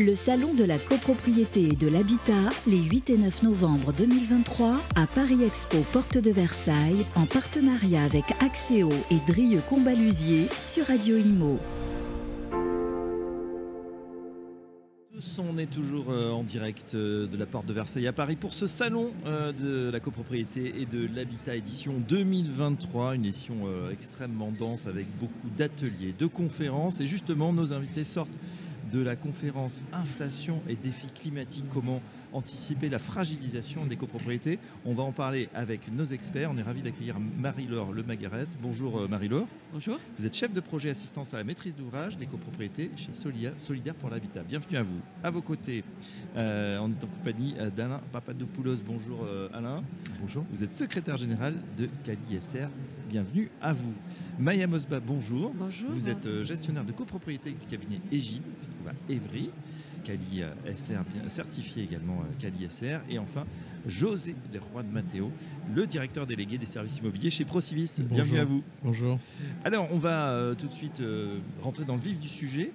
Le salon de la copropriété et de l'habitat, les 8 et 9 novembre 2023, à Paris Expo Porte de Versailles, en partenariat avec Axéo et Drieux Combalusier sur Radio Imo. On est toujours euh, en direct euh, de la porte de Versailles à Paris pour ce salon euh, de la copropriété et de l'habitat édition 2023, une édition extrêmement dense avec beaucoup d'ateliers, de conférences et justement nos invités sortent de la conférence Inflation et défis climatiques, comment anticiper la fragilisation des copropriétés. On va en parler avec nos experts. On est ravi d'accueillir Marie-Laure Lemagarès. Bonjour euh, Marie-Laure. Bonjour. Vous êtes chef de projet assistance à la maîtrise d'ouvrage des copropriétés chez Solia, Solidaire pour l'habitat. Bienvenue à vous. À vos côtés, euh, on est en compagnie euh, d'Alain Papadopoulos. Bonjour Alain. Bonjour. Vous êtes secrétaire général de Cali SR. Bienvenue à vous. Maya Mosba, bonjour. Bonjour. Vous êtes gestionnaire de copropriété du cabinet Égide, qui se trouve à Évry. Cali euh, SR, certifié également euh, Cali SR. Et enfin, José de Juan Matteo, le directeur délégué des services immobiliers chez Procivis. Bienvenue à vous. Bonjour. Alors, on va euh, tout de suite rentrer dans le vif du sujet.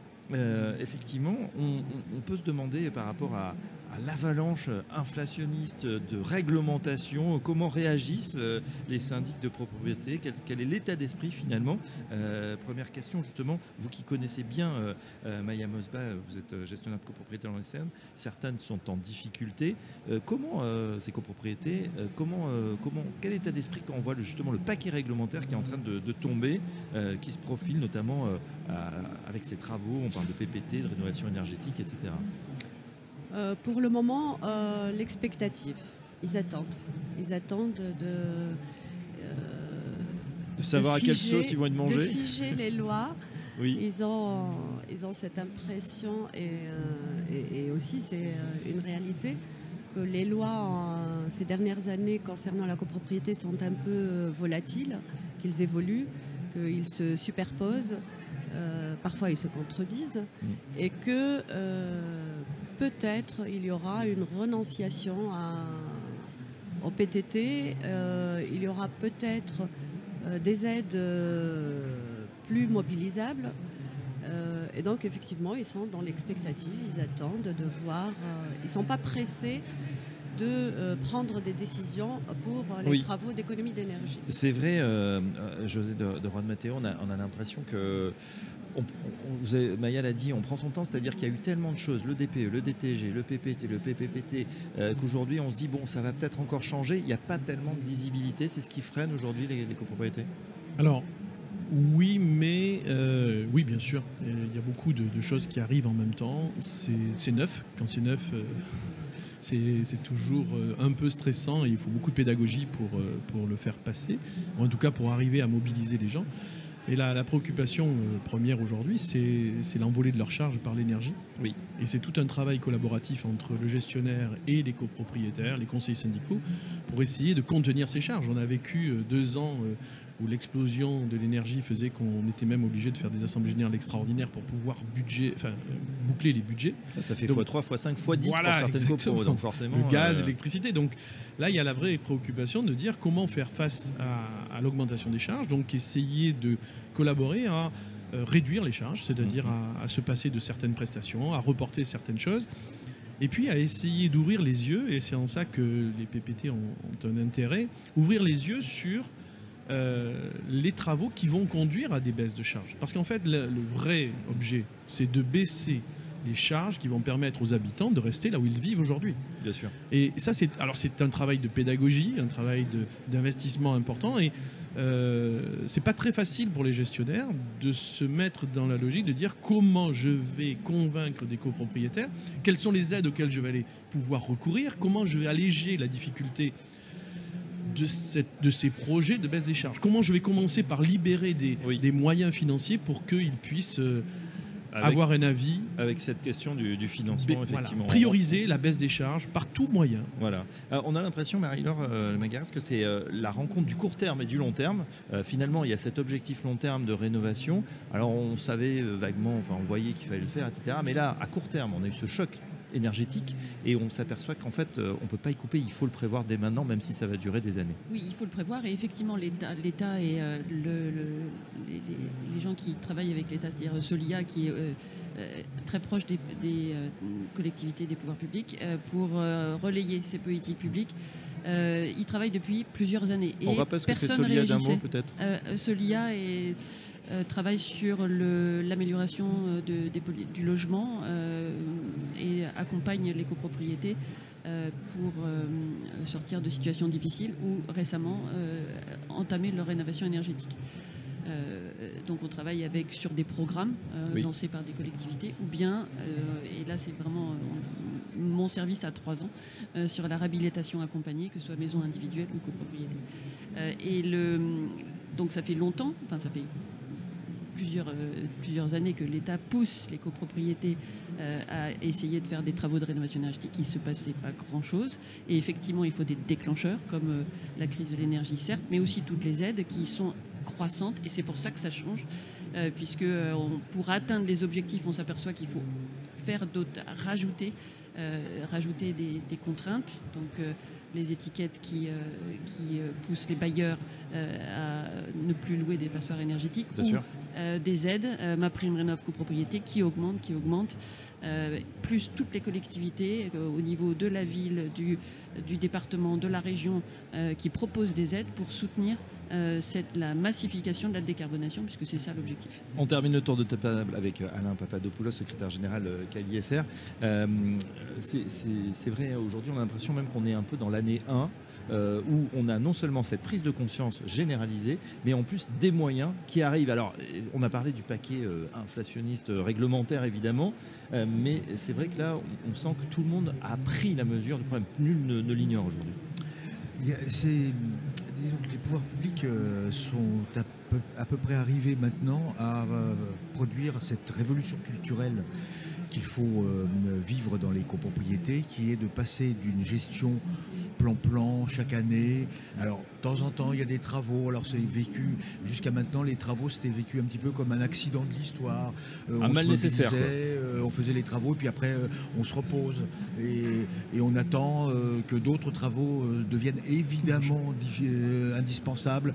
effectivement, on, peut se demander par rapport à, l'avalanche inflationniste de réglementation, comment réagissent euh, les syndics de propriété, quel, est l'état d'esprit finalement? Euh, Première question justement, vous qui connaissez bien euh, Maya Mosba, vous êtes gestionnaire de copropriété dans les certaines sont en difficulté. comment ces copropriétés, comment, comment, quel état d'esprit quand on voit justement le paquet réglementaire qui est en train de, tomber, qui se profile notamment avec ces travaux, on parle de PPT, de rénovation énergétique, etc. Euh, pour le moment, euh, l'expectative. Ils attendent. Ils attendent de. Euh, de savoir à quelle sauce ils vont être mangés. De figer les lois. Oui. Ils, ont, ils ont cette impression, et, et, aussi c'est une réalité, que les lois ces dernières années concernant la copropriété sont un peu volatiles, qu'ils évoluent, qu'ils se superposent, parfois ils se contredisent, mm. et que peut-être il y aura une renonciation au PTT, euh, il y aura peut-être euh, des aides euh, plus mobilisables. et donc effectivement, ils sont dans l'expectative, ils attendent de voir, ils ne sont pas pressés de prendre des décisions pour les travaux d'économie d'énergie. C'est vrai, José de, de Juan Matteo, on a l'impression que vous Maya l'a dit, on prend son temps, c'est-à-dire qu'il y a eu tellement de choses, le DPE, le DTG, le PPT, le PPPT, euh, qu'aujourd'hui on se dit, bon, ça va peut-être encore changer, il n'y a pas tellement de lisibilité, c'est ce qui freine aujourd'hui les, copropriétés. Alors, oui, mais euh, oui, bien sûr, il y a beaucoup de, choses qui arrivent en même temps, c'est neuf, quand c'est neuf... Euh, c'est toujours un peu stressant et il faut beaucoup de pédagogie pour, pour le faire passer, en tout cas pour arriver à mobiliser les gens. Et la, préoccupation euh, première aujourd'hui, c'est l'envolée de leurs charges par l'énergie. Oui. Et c'est tout un travail collaboratif entre le gestionnaire et les copropriétaires, les conseils syndicaux, pour essayer de contenir ces charges. On a vécu euh, deux ans euh, où l'explosion de l'énergie faisait qu'on était même obligé de faire des assemblées générales extraordinaires pour pouvoir budget, enfin, boucler les budgets. Ça fait x3, x5, x10 pour certaines copro, donc forcément. Le gaz, l'électricité. Donc là, il y a la vraie préoccupation de dire comment faire face à, l'augmentation des charges, donc essayer de collaborer à euh, réduire les charges, c'est-à-dire mm-hmm. à, se passer de certaines prestations, à reporter certaines choses et puis à essayer d'ouvrir les yeux, et c'est en ça que les PPT ont, ont, un intérêt, ouvrir les yeux sur euh, les travaux qui vont conduire à des baisses de charges. Parce qu'en fait, le, vrai objet, c'est de baisser les charges qui vont permettre aux habitants de rester là où ils vivent aujourd'hui. Bien sûr. Et ça, c'est alors c'est un travail de pédagogie, un travail d'investissement important, et euh, c'est pas très facile pour les gestionnaires de se mettre dans la logique de dire comment je vais convaincre des copropriétaires, quelles sont les aides auxquelles je vais aller pouvoir recourir, comment je vais alléger la difficulté de, cette, de ces projets de baisse des charges Comment je vais commencer par libérer des, des moyens financiers pour qu'ils puissent euh, avoir un avis Avec cette question du, financement, effectivement. Prioriser la baisse des charges par tout moyen. Voilà. on a l'impression, Marie-Laure euh, Magaras, que c'est euh, la rencontre du court terme et du long terme. finalement, il y a cet objectif long terme de rénovation. Alors, on savait vaguement, enfin, on voyait qu'il fallait le faire, etc. Mais là, à court terme, on a eu ce choc énergétique et on s'aperçoit qu'en fait euh, on ne peut pas y couper, il faut le prévoir dès maintenant même si ça va durer des années. Oui, il faut le prévoir et effectivement l'État et euh, les, gens qui travaillent avec l'État, c'est-à-dire Solia qui est euh, très proche des, collectivités, des pouvoirs publics, pour relayer ces politiques publiques. il travaille depuis plusieurs années. Et On rappelle ce que fait Solia d'un mot peut-être? Solia est travaille sur l'amélioration euh, du logement euh, et accompagne les copropriétés pour sortir de situations difficiles ou récemment entamer leur rénovation énergétique. donc on travaille avec sur des programmes lancés par des collectivités ou bien, et là c'est vraiment mon service à trois ans, sur la réhabilitation accompagnée, que ce soit maison individuelle ou copropriété. et le, donc ça fait longtemps, enfin ça fait plusieurs, euh, plusieurs années que l'État pousse les copropriétés euh, à essayer de faire des travaux de rénovation énergétique. Il ne se passait pas grand-chose. Et effectivement, il faut des déclencheurs, comme euh, la crise de l'énergie, certes, mais aussi toutes les aides qui sont croissantes. Et c'est pour ça que ça change, puisque pour atteindre les objectifs, on s'aperçoit qu'il faut faire d'autres, rajouter, rajouter des, des, contraintes. Donc, les étiquettes qui, euh, qui poussent les bailleurs à ne plus louer des passoires énergétiques ou des aides, ma prime rénov copropriété qui augmente, qui augmente. plus toutes les collectivités au niveau de la ville, du, du département, de la région qui proposent des aides pour soutenir cette, la massification de la décarbonation, puisque c'est ça l'objectif. On termine le tour de table avec Alain Papadopoulos, secrétaire général KISR. c'est vrai, aujourd'hui, on a l'impression même qu'on est un peu dans la 1, euh, où on a non seulement cette prise de conscience généralisée, mais en plus des moyens qui arrivent. Alors, on a parlé du paquet euh, inflationniste euh, réglementaire, évidemment, mais c'est vrai que là, on, sent que tout le monde a pris la mesure du problème. Nul ne, l'ignore aujourd'hui. les pouvoirs publics sont à peu, à peu, près arrivés maintenant à produire cette révolution culturelle qu'il faut vivre dans les copropriétés, qui est de passer d'une gestion plan-plan chaque année. Temps en temps, il y a des travaux. Alors, c'est vécu, jusqu'à maintenant, les travaux, c'était vécu un petit peu comme un accident de l'histoire. Euh, un mal nécessaire. Euh, on faisait les travaux, et puis après, euh, on se repose. Et, on attend que d'autres travaux deviennent évidemment indispensables.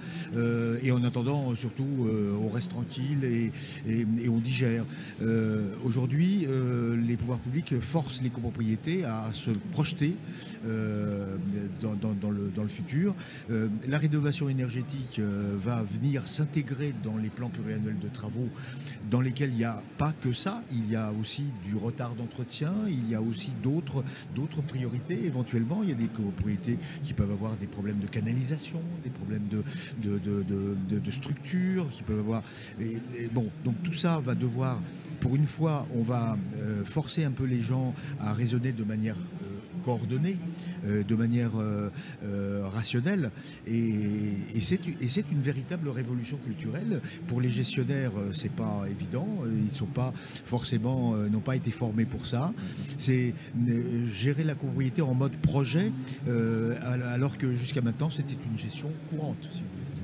et en attendant, surtout, on reste tranquille et, et on digère. Aujourd'hui, les pouvoirs publics forcent les copropriétés à se projeter dans, le, futur. La rénovation énergétique euh, va venir s'intégrer dans les plans pluriannuels de travaux dans lesquels il n'y a pas que ça, il y a aussi du retard d'entretien, il y a aussi d'autres, d'autres priorités. Éventuellement, il y a des copropriétés qui peuvent avoir des problèmes de canalisation, des problèmes de, de, structure, qui peuvent avoir... bon, donc tout ça va devoir, pour une fois, on va euh, forcer un peu les gens à raisonner de manière coordonnée, euh, de manière euh, euh, rationnelle. Et, c'est une véritable révolution culturelle. Pour les gestionnaires, c'est pas évident. Ils sont pas forcément, n'ont pas été formés pour ça. C'est gérer la copropriété en mode projet, alors que jusqu'à maintenant, c'était une gestion courante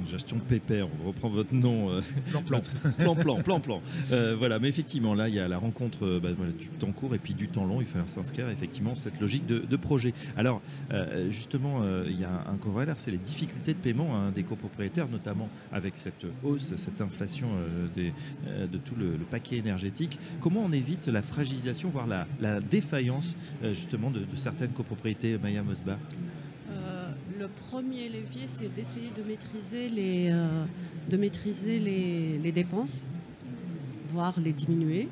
gestion pépère, on reprend votre nom. Euh, plan, plan. plan, plan, plan. Euh, voilà, mais effectivement, là, il y a la rencontre euh, bah, du temps court et puis du temps long. Il faut s'inscrire effectivement cette logique de, projet. Alors, justement, il y a un corollaire, c'est les difficultés de paiement hein, des copropriétaires, notamment avec cette hausse, cette inflation des, de tout le, paquet énergétique. Comment on évite la fragilisation, voire la, défaillance, justement, de, de certaines copropriétés, Maya Mosba? Le premier levier, c'est d'essayer de maîtriser les, euh, dépenses, voire les diminuer,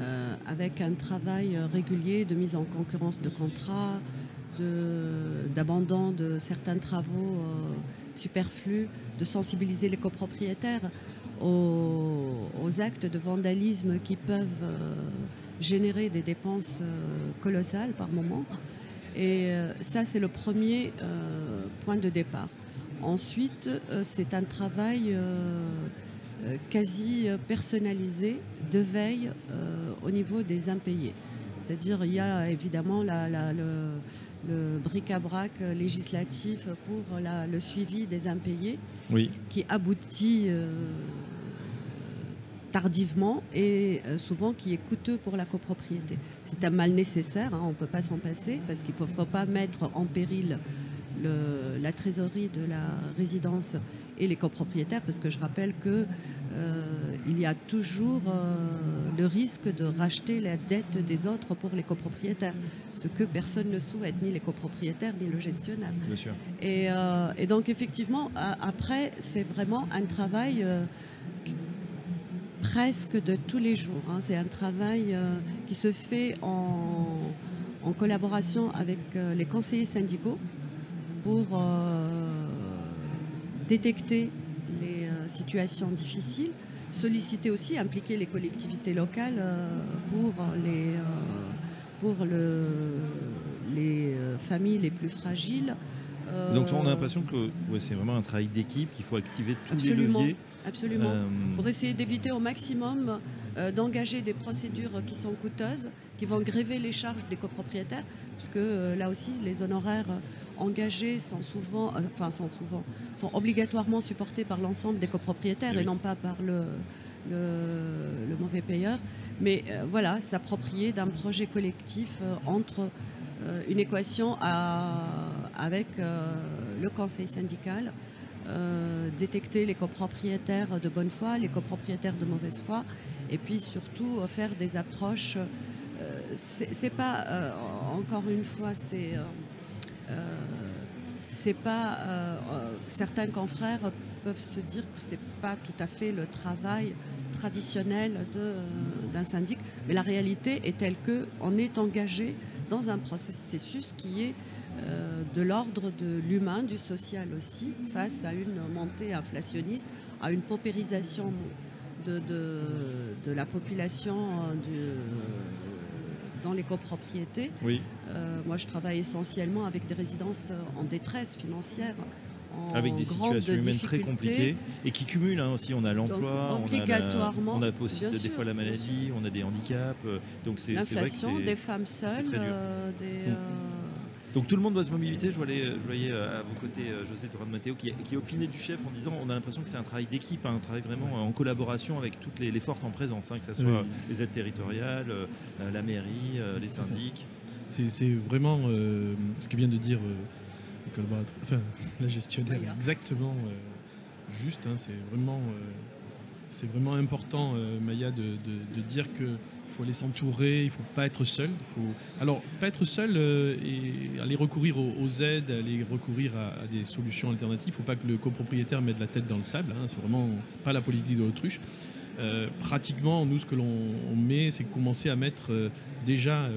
euh, avec un travail régulier de mise en concurrence de contrats, d'abandon de, certains travaux euh, superflus, de sensibiliser les copropriétaires aux, actes de vandalisme qui peuvent générer des dépenses colossales par moment. Et euh, ça, c'est le premier euh, point de départ. Ensuite, euh, c'est un travail quasi personnalisé de veille au niveau des impayés. C'est-à-dire, il y a évidemment le, bric-à-brac législatif pour le suivi des impayés qui aboutit tardivement et euh, souvent qui est coûteux pour la copropriété. C'est un mal nécessaire, hein, on ne peut pas s'en passer parce qu'il ne faut pas mettre en péril la trésorerie de la résidence et les copropriétaires, parce que je rappelle qu'il euh, y a toujours euh, le risque de racheter la dette des autres pour les copropriétaires, ce que personne ne souhaite, ni les copropriétaires ni le gestionnaire. Bien sûr. Et, euh, donc effectivement, après, c'est vraiment un travail presque de tous les jours. Hein. C'est un travail qui se fait en, en collaboration avec les conseillers syndicaux pour détecter les euh, situations difficiles, solliciter aussi, impliquer les collectivités locales euh, pour les, euh, pour le, les familles les plus fragiles. Donc on a l'impression que c'est vraiment un travail d'équipe, qu'il faut activer tous les leviers. Absolument. Pour essayer d'éviter au maximum d'engager des procédures qui sont coûteuses, qui vont gréver les charges des copropriétaires, puisque là aussi les honoraires engagés sont souvent, euh, enfin sont souvent, sont obligatoirement supportés par l'ensemble des copropriétaires et non pas par le, le, mauvais payeur. Mais euh, voilà, s'approprier d'un projet collectif euh, entre une équation avec le conseil syndical, détecter les copropriétaires de bonne foi, les copropriétaires de mauvaise foi, et puis surtout faire des approches. c'est pas encore une fois, c'est pas euh, euh, certains confrères peuvent se dire que c'est pas tout à fait le travail traditionnel euh, d'un syndic, mais la réalité est telle que on est engagé dans un processus qui est de l'ordre de l'humain, du social aussi, face à une montée inflationniste, à une paupérisation de, de la population du, dans les copropriétés. Oui. Euh, moi, je travaille essentiellement avec des résidences euh, en détresse financière. avec des situations humaines très compliquées et qui cumulent hein, aussi. On a l'emploi, on a, aussi des fois la maladie, on a des handicaps. Euh, donc c'est l'inflation, des femmes seules, des, mm. Donc tout le monde doit se mobiliser. Je voyais, je voyais euh, à vos côtés euh, José Doran Matteo qui, qui, opinait du chef en disant on a l'impression que c'est un travail d'équipe, hein, un travail vraiment en collaboration avec toutes les, forces en présence, hein, que ce soit les aides territoriales, euh, la mairie, les syndics. C'est vraiment ce que vient de dire enfin, la gestionnaire, exactement juste. Hein, c'est vraiment, c'est vraiment important, Maya, de, de dire que il faut aller s'entourer, il ne faut pas être seul. faut... Alors, pas être seul euh, et aller recourir aux, aides, aller recourir à, des solutions alternatives. Il ne faut pas que le copropriétaire mette la tête dans le sable. Hein. C'est vraiment pas la politique de l'autruche. Euh, pratiquement, nous, ce que l'on met, c'est commencer à mettre euh, déjà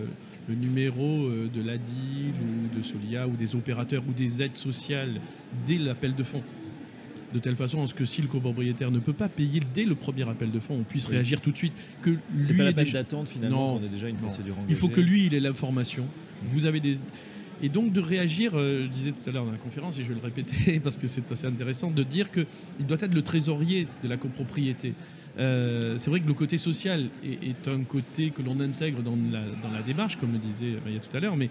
le numéro de l'ADIL ou de Solia ou des opérateurs ou des aides sociales dès l'appel de fonds de telle façon à ce que si le copropriétaire ne peut pas payer dès le premier appel de fonds, on puisse réagir tout de suite. Que c'est pas la peine d'attendre finalement, on a déjà une procédure engagée. Il faut que lui, il ait l'information. Vous avez des et donc de réagir, euh, je disais tout à l'heure dans la conférence, et je vais le répéter parce que c'est assez intéressant, de dire qu'il doit être le trésorier de la copropriété. Euh, c'est vrai que le côté social est, un côté que l'on intègre dans la, dans la, démarche, comme le disait Maya tout à l'heure, mais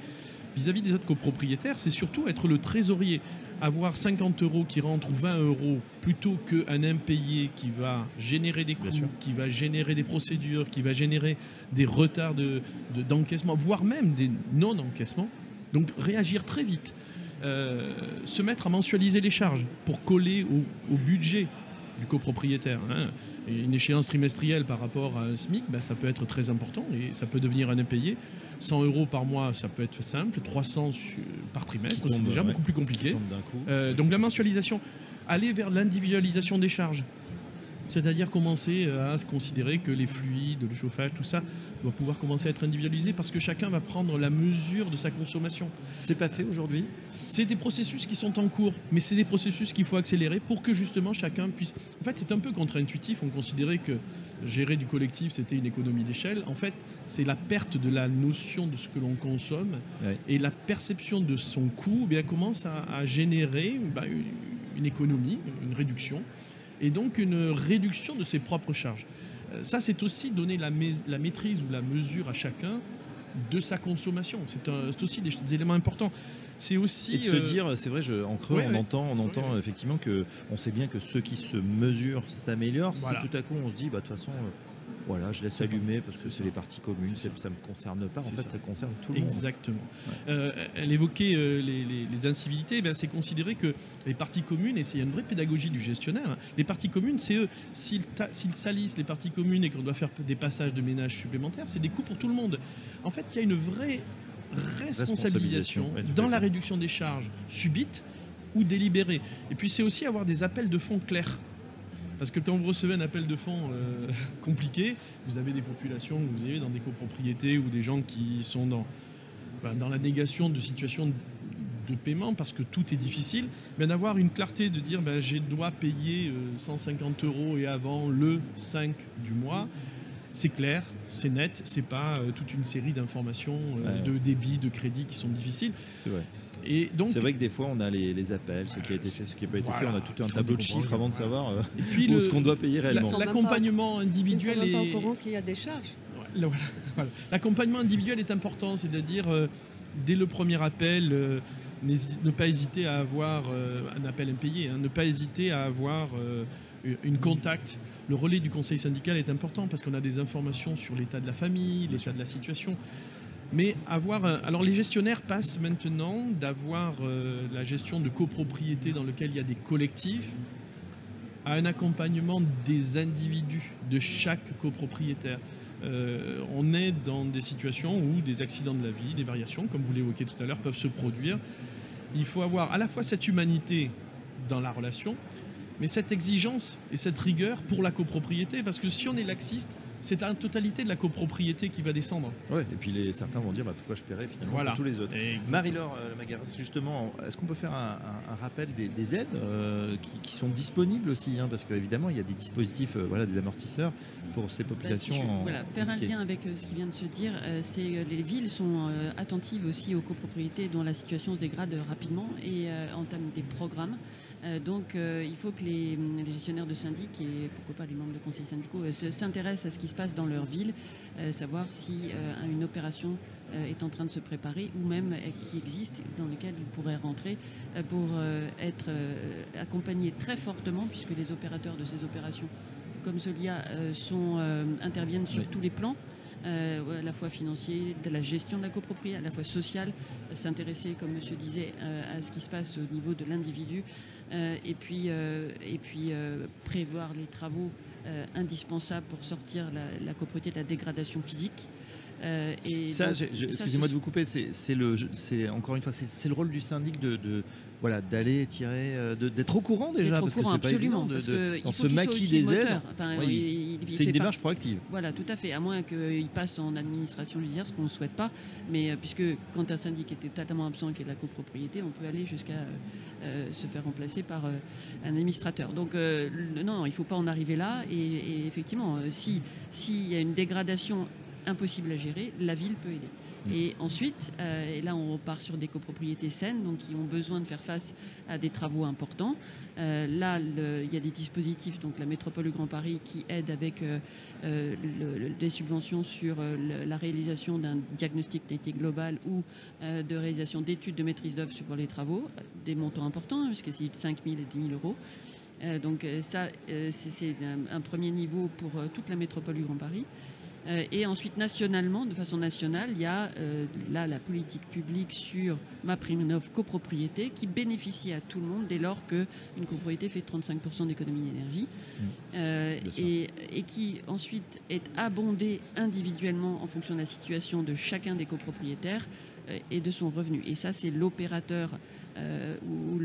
vis-à-vis des autres copropriétaires, c'est surtout être le trésorier avoir 50 euros qui rentrent ou 20 euros plutôt qu'un impayé qui va générer des coûts, qui va générer des procédures, qui va générer des retards d'encaissement, voire même des non-encaissements. Donc réagir très vite, euh, se mettre à mensualiser les charges pour coller au, budget du copropriétaire. Hein. Une échéance trimestrielle par rapport à un SMIC, ben, ça peut être très important et ça peut devenir un impayé. 100 euros par mois, ça peut être simple. 300 par trimestre, c'est déjà beaucoup plus compliqué. Euh, donc la mensualisation, aller vers l'individualisation des charges. C'est-à-dire commencer à se considérer que les fluides, le chauffage, tout ça doit pouvoir commencer à être individualisé parce que chacun va prendre la mesure de sa consommation. C'est pas fait aujourd'hui? C'est des processus qui sont en cours, mais c'est des processus qu'il faut accélérer pour que justement chacun puisse. En fait, c'est un peu contre-intuitif. On considérait que gérer du collectif, c'était une économie d'échelle. En fait, c'est la perte de la notion de ce que l'on consomme et la perception de son coût eh bien, commence à, générer bah, une économie, une réduction, et donc une réduction de ses propres charges. Euh, ça, c'est aussi donner la, la, maîtrise ou la mesure à chacun de sa consommation. C'est aussi des, éléments importants. C'est aussi et de se euh, dire, c'est vrai, je, en creux, on entend, on entend effectivement que on sait bien que ceux qui se mesurent s'améliorent. Si tout à coup on se dit, bah de toute façon, voilà, je laisse allumer parce que c'est les parties communes, ça ne me concerne pas. En fait, ça. concerne tout le monde. Exactement. Euh, elle évoquait euh, les, incivilités. Eh c'est considéré que les parties communes, et il y a une vraie pédagogie du gestionnaire, hein, les parties communes, c'est eux. S'ils salissent les parties communes et qu'on doit faire des passages de ménage supplémentaires, c'est des coûts pour tout le monde. En fait, il y a une vraie responsabilisation dans la réduction des charges subites ou délibérées. Et puis, c'est aussi avoir des appels de fonds clairs. Parce que quand vous recevez un appel de fonds euh, compliqué, vous avez des populations, vous avez dans des copropriétés ou des gens qui sont dans, bah, dans la négation de situations de paiement parce que tout est difficile, mais d'avoir une clarté de dire ben, je dois payer 150 euh, euros et avant le 5 du mois, c'est clair, c'est net, c'est pas euh, toute une série d'informations, de débit, de crédit qui sont difficiles. C'est vrai c'est vrai que des fois on a les, appels, ce qui a été fait, ce qui n'a pas été fait, on a tout un tableau de chiffres avant de savoir euh, et puis ce qu'on doit payer réellement. L'accompagnement individuel est. pas au courant qu'il y a des charges. L'accompagnement individuel est important, c'est-à-dire euh, dès le premier appel. Euh, ne pas hésiter à avoir un appel impayé, hein, ne pas hésiter à avoir une contact. Le relais du conseil syndical est important parce qu'on a des informations sur l'état de la famille, l'état de la situation. Mais avoir. Alors, les gestionnaires passent maintenant d'avoir euh, la gestion de copropriété dans lequel il y a des collectifs à un accompagnement des individus, de chaque copropriétaire. Euh, on est dans des situations où des accidents de la vie, des variations, comme vous l'évoquiez tout à l'heure, peuvent se produire. Il faut avoir à la fois cette humanité dans la relation, mais cette exigence et cette rigueur pour la copropriété, parce que si on est laxiste, c'est la totalité de la copropriété qui va descendre. Ouais, et puis les, certains vont dire bah, pourquoi je paierais finalement pour tous les autres? Marie-Laure euh, Magaras, justement, est-ce qu'on peut faire un, rappel des, aides euh, qui, sont disponibles aussi hein, Parce qu'évidemment, il y a des dispositifs, euh, voilà, des amortisseurs pour ces bah, populations. voilà, faire un lien avec ce qui vient de se dire, c'est les villes sont attentives aussi aux copropriétés dont la situation se dégrade rapidement et entament des programmes. Euh, donc euh, il faut que les, gestionnaires de syndic et pourquoi pas les membres de conseils syndicaux euh, s'intéressent à ce qui se passe dans leur ville, savoir si une opération est en train de se préparer ou même qui existe dans lequel ils pourraient rentrer pour être accompagnés très fortement puisque les opérateurs de ces opérations comme Solia sont, interviennent sur tous les plans. À la fois financier, de la gestion de la copropriété, à la fois sociale, s'intéresser, comme monsieur disait, à ce qui se passe au niveau de l'individu, euh, et puis, euh, euh, prévoir les travaux indispensables pour sortir la, copropriété de la dégradation physique. Ça, excusez-moi de vous couper, c'est le, encore une fois, c'est le rôle du syndic de, voilà, d'aller tirer, d'être au courant déjà, parce que c'est pas évident de, de, dans ce maquis des aides. c'est une démarche proactive. Voilà, tout à fait, à moins qu'il passe en administration judiciaire, ce qu'on ne souhaite pas. Mais puisque quand un syndic est totalement absent et qu'il y a de la copropriété, on peut aller jusqu'à euh, se faire remplacer par euh, un administrateur. Donc euh, non, il ne faut pas en arriver là. Et, effectivement, si s'il y a une dégradation impossible à gérer, la ville peut aider. Mm. Et ensuite, et là on repart sur des copropriétés saines, donc qui ont besoin de faire face à des travaux importants. là, il y a des dispositifs, donc la métropole du Grand Paris, qui aide avec euh, des subventions sur euh, la réalisation d'un diagnostic qualité global ou euh, de réalisation d'études de maîtrise d'œuvre sur les travaux, des montants importants, puisque c'est 5 000 et 10 000 euros. donc ça, c'est un, premier niveau pour toute la métropole du Grand Paris. Euh, et ensuite, nationalement, de façon nationale, il y a euh, là la politique publique sur ma prime copropriété qui bénéficie à tout le monde dès lors qu'une copropriété fait 35% d'économie d'énergie mmh. euh, et, et, qui ensuite est abondée individuellement en fonction de la situation de chacun des copropriétaires et de son revenu. Et ça, c'est l'opérateur euh, ou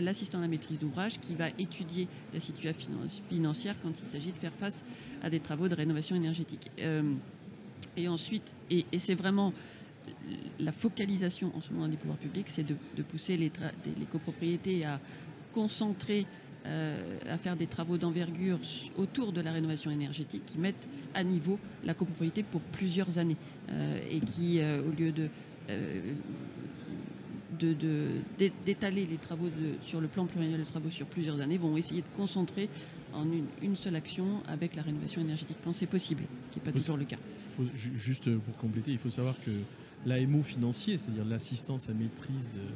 l'assistant à la maîtrise d'ouvrage qui va étudier la situation financière quand il s'agit de faire face à des travaux de rénovation énergétique. Euh, et ensuite, et, c'est vraiment la focalisation en ce moment des pouvoirs publics, c'est de, pousser les, copropriétés à concentrer, euh, à faire des travaux d'envergure autour de la rénovation énergétique qui mettent à niveau la copropriété pour plusieurs années et qui, au lieu de d'étaler les travaux sur le plan pluriannuel de travaux sur plusieurs années, vont essayer de concentrer en une, seule action avec la rénovation énergétique quand c'est possible, ce qui n'est pas toujours le cas. juste pour compléter, il faut savoir que l'AMO financier, c'est-à-dire l'assistance à maîtrise euh,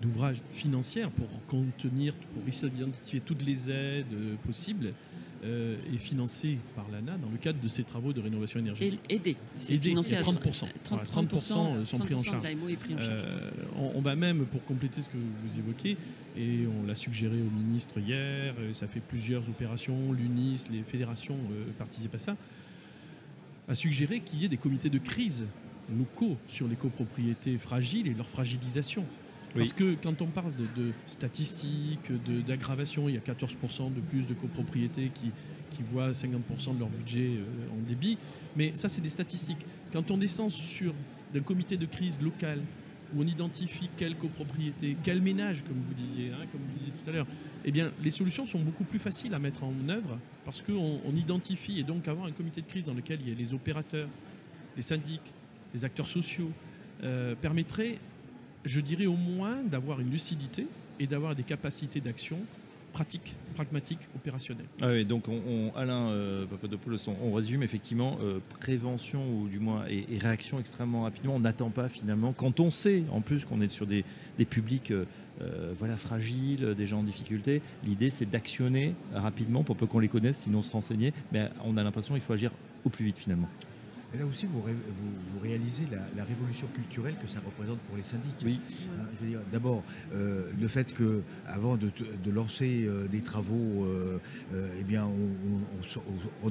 d'ouvrage financière pour contenir, pour identifier toutes les aides euh, est financé par l'ANA dans le cadre de ces travaux de rénovation énergétique. Aidé. C'est financé à 30%. 30%, sont pris en charge. on, va même, pour compléter ce que vous évoquez, et on l'a suggéré au ministre hier, ça fait plusieurs opérations, l'UNIS, les fédérations participent à ça, a suggéré qu'il y ait des comités de crise locaux sur les copropriétés fragiles et leur fragilisation. Parce que quand on parle de, statistiques, d'aggravation, il y a 14% de plus de copropriétés qui, qui voient 50% de leur budget euh, en débit. Mais ça, c'est des statistiques. Quand on descend sur d'un comité de crise local, où on identifie quelle copropriété, quel ménage, comme vous disiez, hein, comme vous disiez tout à l'heure, eh bien, les solutions sont beaucoup plus faciles à mettre en œuvre parce qu'on on identifie et donc avoir un comité de crise dans lequel il y a les opérateurs, les syndics, les acteurs sociaux, euh, permettrait, je dirais au moins, d'avoir une lucidité et d'avoir des capacités d'action pratiques, pragmatiques, opérationnelles. Ah donc on, Alain euh, Papadopoulos, on, résume effectivement euh, prévention ou du moins et, réaction extrêmement rapidement. On n'attend pas finalement, quand on sait en plus qu'on est sur des, publics voilà, fragiles, des gens en difficulté, l'idée c'est d'actionner rapidement pour peu qu'on les connaisse, sinon se renseigner. Mais on a l'impression qu'il faut agir au plus vite finalement. Là aussi, vous, vous, réalisez la, révolution culturelle que ça représente pour les syndics. Oui. Hein, je veux dire, d'abord, euh, le fait que, avant de, lancer euh, des travaux, euh, eh bien, on,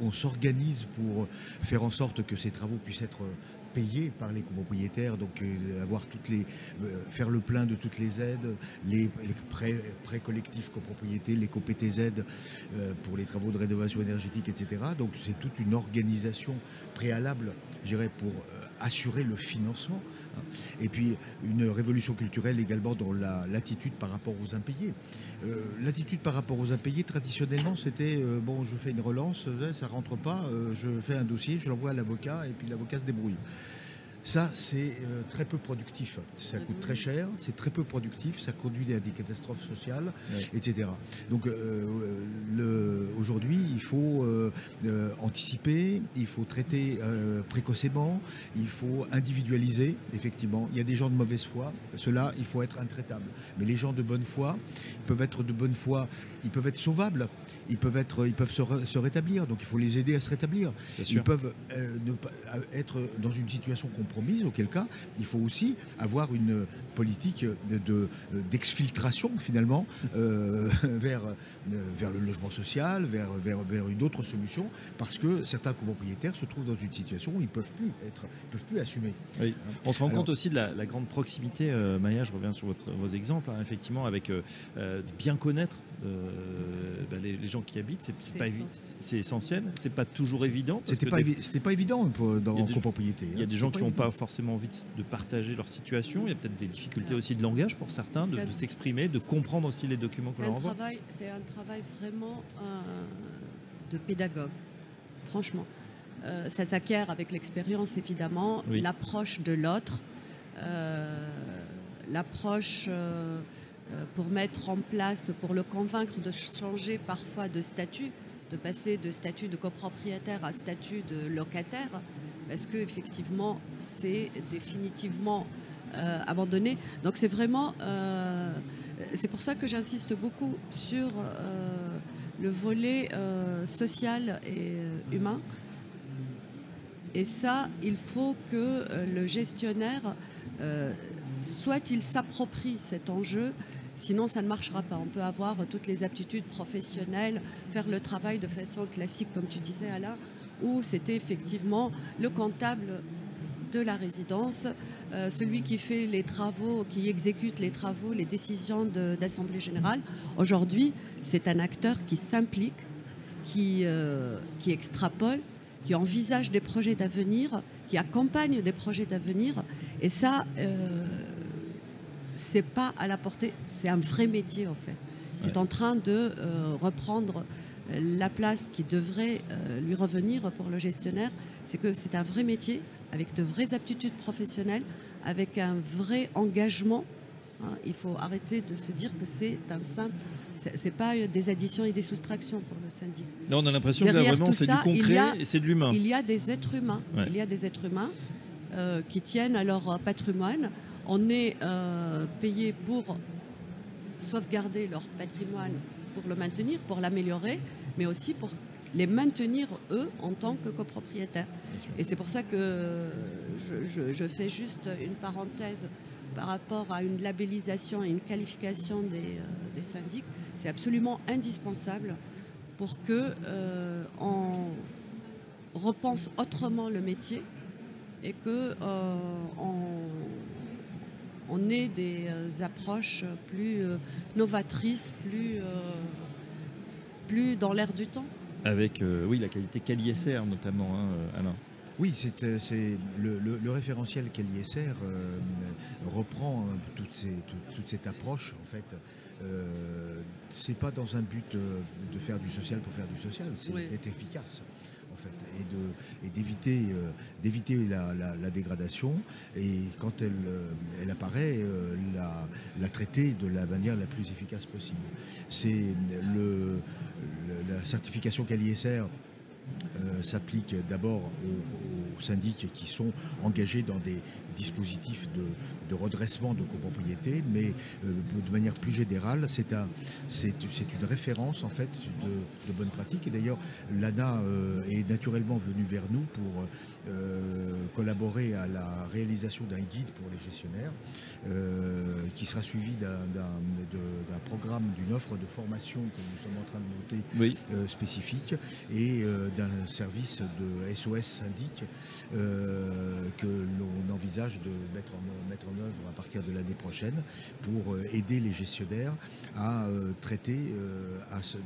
on s'organise pour faire en sorte que ces travaux puissent être payés par les copropriétaires, donc euh, avoir toutes les, euh, faire le plein de toutes les aides, les, prêts, collectifs copropriétés, les COPTZ euh, pour les travaux de rénovation énergétique, etc. Donc c'est toute une organisation préalable, je dirais, pour assurer le financement. Et puis une révolution culturelle également dans l'attitude par rapport aux impayés. l'attitude par rapport aux impayés, traditionnellement, c'était bon, je fais une relance, ça rentre pas, je fais un dossier, je l'envoie à l'avocat et puis l'avocat se débrouille. Ça, c'est euh, très peu productif. Ça coûte très cher, c'est très peu productif, ça conduit à des catastrophes sociales, etc. Donc euh, aujourd'hui, il faut euh, anticiper, il faut traiter précocement, il faut individualiser, effectivement. Il y a des gens de mauvaise foi, ceux-là, il faut être intraitable. Mais les gens de bonne foi, ils peuvent être de bonne foi, ils peuvent être sauvables, ils peuvent, être, ils peuvent se, rétablir, donc il faut les aider à se rétablir. Ils peuvent ne pas être dans une situation qu'on promise, auquel cas il faut aussi avoir une politique d'exfiltration finalement euh, vers, vers le logement social, vers, vers, vers une autre solution, parce que certains copropriétaires se trouvent dans une situation où ils ne peuvent plus être, peuvent plus assumer. On se rend compte aussi de la, grande proximité, euh, Maya, je reviens sur votre, vos exemples, hein, effectivement, avec euh, bien connaître bah, les, gens qui habitent, c'est essentiel, c'est pas toujours évident. C'était pas, pas évident dans, en copropriété. Il y a des hein. gens qui n'ont pas forcément envie de, partager leur situation. Il y a peut-être des difficultés aussi de langage pour certains, de, s'exprimer, de comprendre aussi les documents qu'on leur envoie. C'est un travail vraiment euh, de pédagogue, franchement. Euh, ça s'acquiert avec l'expérience, évidemment, l'approche de l'autre, euh, l'approche pour mettre en place, pour le convaincre de changer parfois de statut, de passer de statut de copropriétaire à statut de locataire parce qu'effectivement, c'est définitivement euh, abandonné. Donc c'est vraiment, euh, c'est pour ça que j'insiste beaucoup sur euh, le volet social et humain. Et ça, il faut que le gestionnaire, soit il s'approprie cet enjeu, Sinon, ça ne marchera pas. On peut avoir toutes les aptitudes professionnelles, faire le travail de façon classique, comme tu disais, Alain, où c'était effectivement le comptable de la résidence, euh, celui qui fait les travaux, qui exécute les travaux, les décisions d'Assemblée générale. Aujourd'hui, c'est un acteur qui s'implique, qui, euh, qui extrapole, qui envisage des projets d'avenir, qui accompagne des projets d'avenir. Et ça, euh, c'est pas à la portée, c'est un vrai métier en fait. C'est en train de reprendre la place qui devrait lui revenir pour le gestionnaire, c'est que c'est un vrai métier avec de vraies aptitudes professionnelles, avec un vrai engagement. Hein. Il faut arrêter de se dire que c'est un simple c'est pas des additions et des soustractions pour le syndic. Non, on a l'impression que là, vraiment, c'est du concret et c'est de l'humain. Il y a des êtres humains. Il y a des êtres humains euh, qui tiennent à leur patrimoine. On est euh, payé pour sauvegarder leur patrimoine pour le maintenir, pour l'améliorer. mais aussi pour les maintenir eux en tant que copropriétaires. Et c'est pour ça que je, fais juste une parenthèse par rapport à une labellisation et une qualification des, euh, syndics. C'est absolument indispensable pour que euh, on repense autrement le métier et que euh, on, ait des approches plus novatrices, plus, plus dans l'air du temps avec euh, oui, la qualité CaliSR notamment, hein, euh, Alain. Oui, c'est, euh, le, référentiel CaliSR euh, reprend toute, toute, cette approche en fait. Euh, c'est pas dans un but de faire du social pour faire du social, c'est d'être efficace et d'éviter euh, d'éviter la, dégradation et quand elle, euh, elle apparaît euh, la, traiter de la manière la plus efficace possible. C'est le, la certification CALISR s'applique d'abord aux, syndics qui sont engagés dans des dispositifs de, redressement de copropriété, mais de manière plus générale, c'est un, une référence en fait de, bonne pratique. Et d'ailleurs, l'ANA est naturellement venue vers nous pour collaborer à la réalisation d'un guide pour les gestionnaires, qui sera suivi d'un programme, d'une offre de formation que nous sommes en train de monter spécifique et d'un service de SOS syndic euh, que l'on envisage de mettre en, mettre en œuvre à partir de l'année prochaine pour euh, aider les gestionnaires à euh, traiter,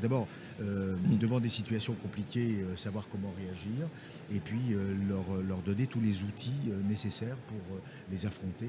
d'abord devant des situations compliquées, savoir comment réagir et puis leur, leur donner tous les outils nécessaires pour les affronter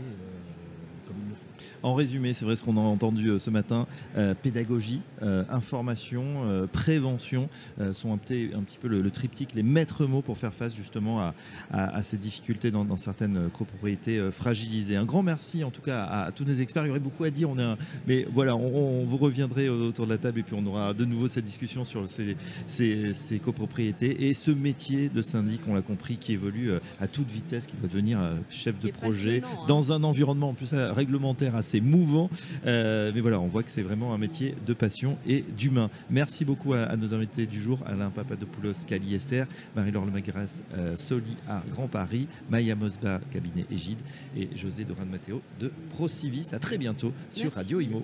en résumé, c'est vrai ce qu'on a entendu euh, ce matin, euh, pédagogie, euh, information, prévention sont un petit, un petit peu le, triptyque, les maîtres mots pour faire face justement à, ces difficultés dans, certaines copropriétés fragilisées. Un grand merci en tout cas à, tous les experts. Il y aurait beaucoup à dire, on est mais voilà, on, vous reviendrez autour de la table et puis on aura de nouveau cette discussion sur ces, ces, copropriétés et ce métier de syndic, on l'a compris, qui évolue à toute vitesse, qui doit devenir chef de projet hein. dans un environnement en plus réglementaire assez mouvant. Euh, mais voilà, on voit que c'est vraiment un métier de passion et d'humain. Merci beaucoup à, nos invités du jour, Alain Papadopoulos, Cali SR, Marie-Laure Lemagras, euh, Soli à Grand Paris, Maya Mosba, cabinet Égide, et José Doran Matteo de Procivis. À très bientôt sur Radio Imo.